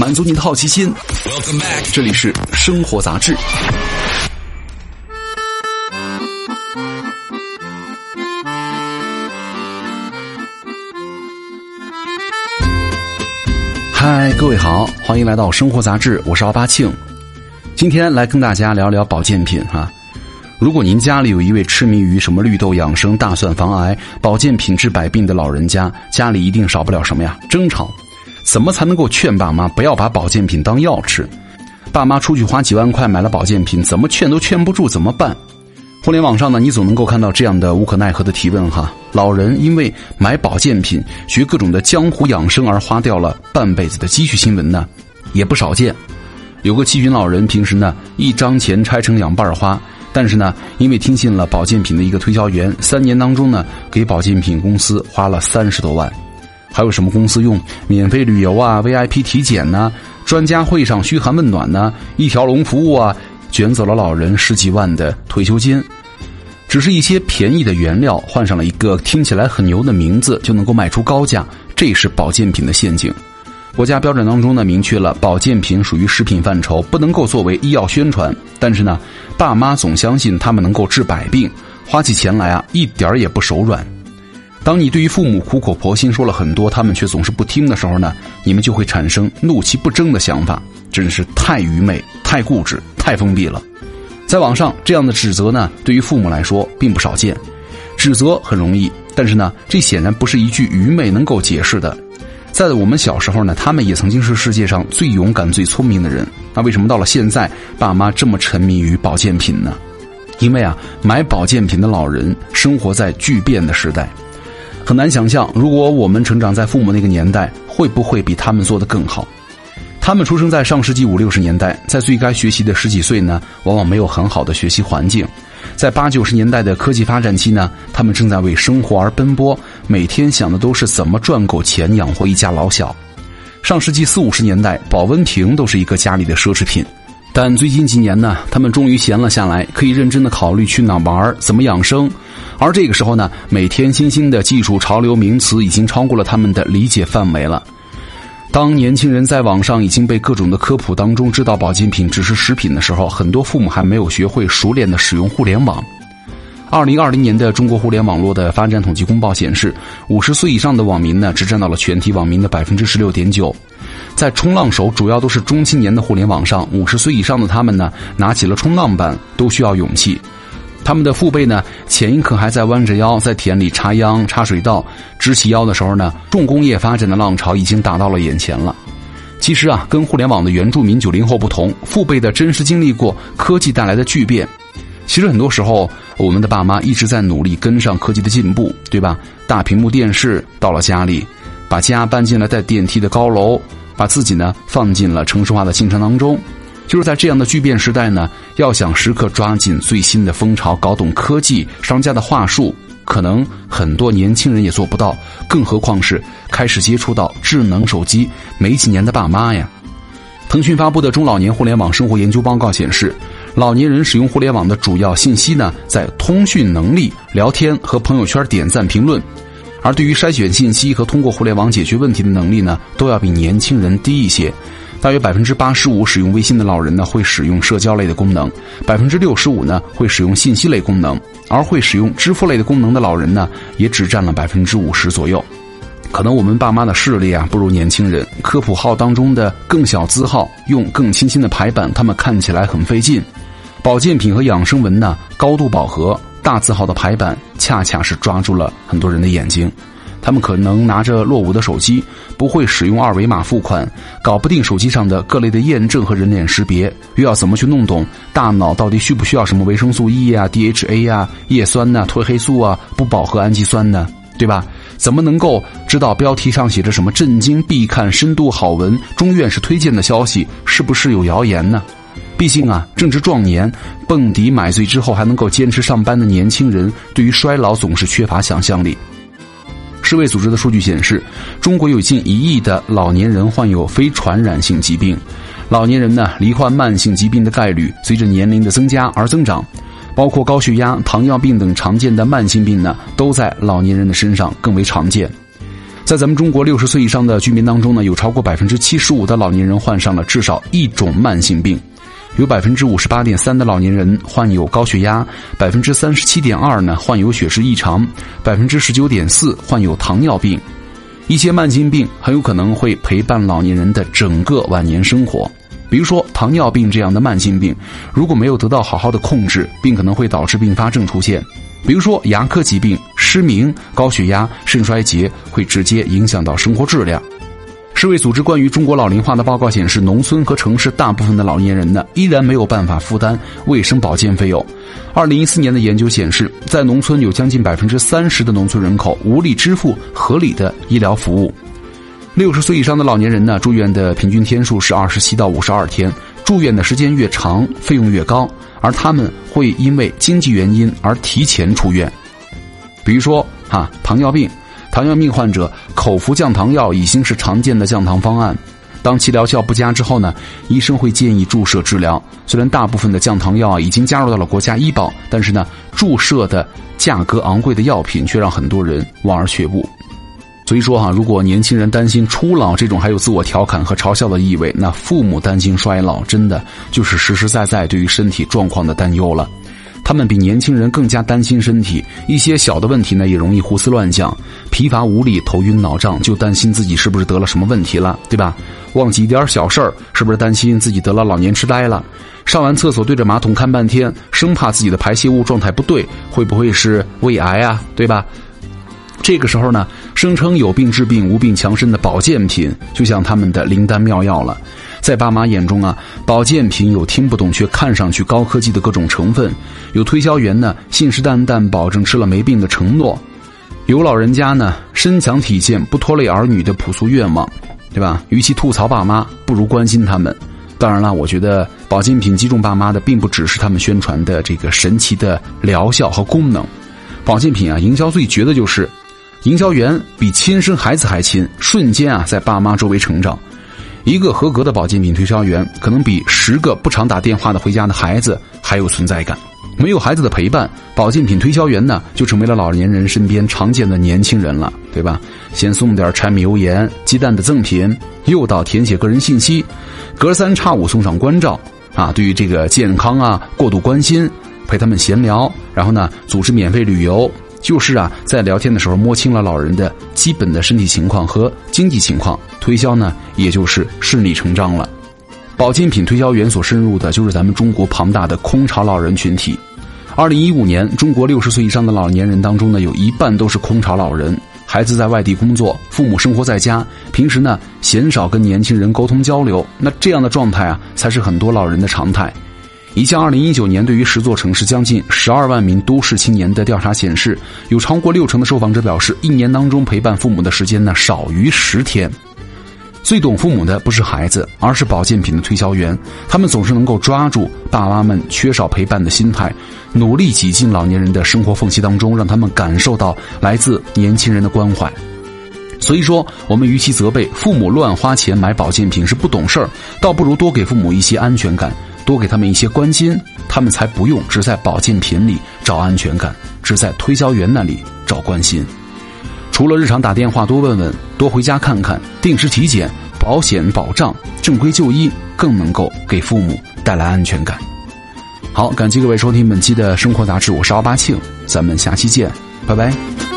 满足你的好奇心。这里是生活杂志。嗨，各位好，欢迎来到生活杂志，我是奥巴庆。今天来跟大家聊聊保健品哈。如果您家里有一位痴迷于什么绿豆养生、大蒜防癌、保健品治百病的老人家，家里一定少不了什么呀？争吵。怎么才能够劝爸妈不要把保健品当药吃？爸妈出去花几万块买了保健品，怎么劝都劝不住，怎么办？互联网上呢，你总能够看到这样的无可奈何的提问哈。老人因为买保健品、学各种的江湖养生而花掉了半辈子的积蓄，新闻呢也不少见。有个七旬老人，平时呢一张钱拆成两半花，但是呢因为听信了保健品的一个推销员，三年当中呢给保健品公司花了三十多万。还有什么公司用免费旅游啊、VIP 体检呢、专家会上嘘寒问暖呢、一条龙服务啊？卷走了老人十几万的退休金，只是一些便宜的原料换上了一个听起来很牛的名字，就能够卖出高价，这是保健品的陷阱。国家标准当中呢，明确了保健品属于食品范畴，不能够作为医药宣传。但是呢，爸妈总相信他们能够治百病，花起钱来啊，一点儿也不手软。当你对于父母苦口婆心说了很多，他们却总是不听的时候呢，你们就会产生怒其不争的想法，真是太愚昧、太固执、太封闭了。在网上，这样的指责呢，对于父母来说并不少见。指责很容易，但是呢，这显然不是一句愚昧能够解释的。在我们小时候呢，他们也曾经是世界上最勇敢、最聪明的人。那为什么到了现在，爸妈这么沉迷于保健品呢？因为啊，买保健品的老人生活在巨变的时代。很难想象，如果我们成长在父母那个年代，会不会比他们做得更好？他们出生在上世纪五六十年代，在最该学习的十几岁呢，往往没有很好的学习环境；在八九十年代的科技发展期呢，他们正在为生活而奔波，每天想的都是怎么赚够钱养活一家老小。上世纪四五十年代，保温瓶都是一个家里的奢侈品。但最近几年呢，他们终于闲了下来，可以认真的考虑去哪玩、怎么养生。而这个时候呢，每天新兴的技术潮流名词已经超过了他们的理解范围了。当年轻人在网上已经被各种的科普当中知道保健品只是食品的时候，很多父母还没有学会熟练的使用互联网。二零二零年的中国互联网络的发展统计公报显示，五十岁以上的网民呢，只占到了全体网民的百分之十六点九。在冲浪手主要都是中青年的互联网上，五十岁以上的他们呢，拿起了冲浪板都需要勇气。他们的父辈呢，前一刻还在弯着腰在田里插秧、插水稻，直起腰的时候呢，重工业发展的浪潮已经打到了眼前了。其实啊，跟互联网的原住民九零后不同，父辈的真实经历过科技带来的巨变。其实很多时候，我们的爸妈一直在努力跟上科技的进步，对吧？大屏幕电视到了家里，把家搬进了带电梯的高楼。把自己呢放进了城市化的进程当中，就是在这样的巨变时代呢，要想时刻抓紧最新的风潮，搞懂科技商家的话术，可能很多年轻人也做不到，更何况是开始接触到智能手机没几年的爸妈呀。腾讯发布的中老年互联网生活研究报告显示，老年人使用互联网的主要信息呢，在通讯能力、聊天和朋友圈点赞评论。而对于筛选信息和通过互联网解决问题的能力呢，都要比年轻人低一些。大约百分之八十五使用微信的老人呢，会使用社交类的功能；百分之六十五呢，会使用信息类功能；而会使用支付类的功能的老人呢，也只占了百分之五十左右。可能我们爸妈的视力啊不如年轻人，科普号当中的更小字号用更清新的排版，他们看起来很费劲。保健品和养生文呢，高度饱和。大字号的排版恰恰是抓住了很多人的眼睛，他们可能拿着落伍的手机，不会使用二维码付款，搞不定手机上的各类的验证和人脸识别，又要怎么去弄懂大脑到底需不需要什么维生素 E 啊、DHA 呀、叶酸呐、褪黑素啊、不饱和氨基酸呢？对吧？怎么能够知道标题上写着什么震惊必看、深度好文、中院士推荐的消息是不是有谣言呢？毕竟啊，正值壮年，蹦迪买醉之后还能够坚持上班的年轻人，对于衰老总是缺乏想象力。世卫组织的数据显示，中国有近一亿的老年人患有非传染性疾病，老年人呢罹患慢性疾病的概率随着年龄的增加而增长，包括高血压、糖尿病等常见的慢性病呢，都在老年人的身上更为常见。在咱们中国六十岁以上的居民当中呢，有超过百分之七十五的老年人患上了至少一种慢性病，有百分之五十八点三的老年人患有高血压，百分之三十七点二呢患有血脂异常，百分之十九点四患有糖尿病。一些慢性病很有可能会陪伴老年人的整个晚年生活，比如说糖尿病这样的慢性病，如果没有得到好好的控制，并可能会导致并发症出现。比如说牙科疾病、失明、高血压、肾衰竭，会直接影响到生活质量。世卫组织关于中国老龄化的报告显示，农村和城市大部分的老年人呢，依然没有办法负担卫生保健费用。二零一四年的研究显示，在农村有将近百分之三十的农村人口无力支付合理的医疗服务。六十岁以上的老年人呢，住院的平均天数是二十七到五十二天，住院的时间越长，费用越高。而他们会因为经济原因而提前出院，比如说哈糖尿病，糖尿病患者口服降糖药已经是常见的降糖方案。当其疗效不佳之后呢，医生会建议注射治疗。虽然大部分的降糖药啊已经加入到了国家医保，但是呢，注射的价格昂贵的药品却让很多人望而却步。所以说哈，如果年轻人担心初老这种还有自我调侃和嘲笑的意味，那父母担心衰老，真的就是实实在在对于身体状况的担忧了。他们比年轻人更加担心身体，一些小的问题呢也容易胡思乱想，疲乏无力、头晕脑胀，就担心自己是不是得了什么问题了，对吧？忘记一点小事儿，是不是担心自己得了老年痴呆了？上完厕所对着马桶看半天，生怕自己的排泄物状态不对，会不会是胃癌啊？对吧？这个时候呢，声称有病治病、无病强身的保健品，就像他们的灵丹妙药了。在爸妈眼中啊，保健品有听不懂却看上去高科技的各种成分，有推销员呢信誓旦旦保证吃了没病的承诺，有老人家呢身强体健不拖累儿女的朴素愿望，对吧？与其吐槽爸妈，不如关心他们。当然了，我觉得保健品击中爸妈的，并不只是他们宣传的这个神奇的疗效和功能。保健品啊，营销最绝的就是。营销员比亲生孩子还亲，瞬间啊，在爸妈周围成长。一个合格的保健品推销员，可能比十个不常打电话的回家的孩子还有存在感。没有孩子的陪伴，保健品推销员呢，就成为了老年人身边常见的年轻人了，对吧？先送点柴米油盐、鸡蛋的赠品，诱导填写个人信息，隔三差五送上关照啊，对于这个健康啊过度关心，陪他们闲聊，然后呢，组织免费旅游。就是啊，在聊天的时候摸清了老人的基本的身体情况和经济情况，推销呢也就是顺理成章了。保健品推销员所深入的就是咱们中国庞大的空巢老人群体。二零一五年，中国六十岁以上的老年人当中呢，有一半都是空巢老人，孩子在外地工作，父母生活在家，平时呢鲜少跟年轻人沟通交流。那这样的状态啊，才是很多老人的常态。一项二零一九年对于十座城市将近十二万名都市青年的调查显示，有超过六成的受访者表示，一年当中陪伴父母的时间呢少于十天。最懂父母的不是孩子，而是保健品的推销员。他们总是能够抓住爸妈们缺少陪伴的心态，努力挤进老年人的生活缝隙当中，让他们感受到来自年轻人的关怀。所以说，我们与其责备父母乱花钱买保健品是不懂事儿，倒不如多给父母一些安全感。多给他们一些关心，他们才不用只在保健品里找安全感，只在推销员那里找关心。除了日常打电话多问问，多回家看看，定时体检、保险保障、正规就医，更能够给父母带来安全感。好，感谢各位收听本期的生活杂志，我是奥巴庆，咱们下期见，拜拜。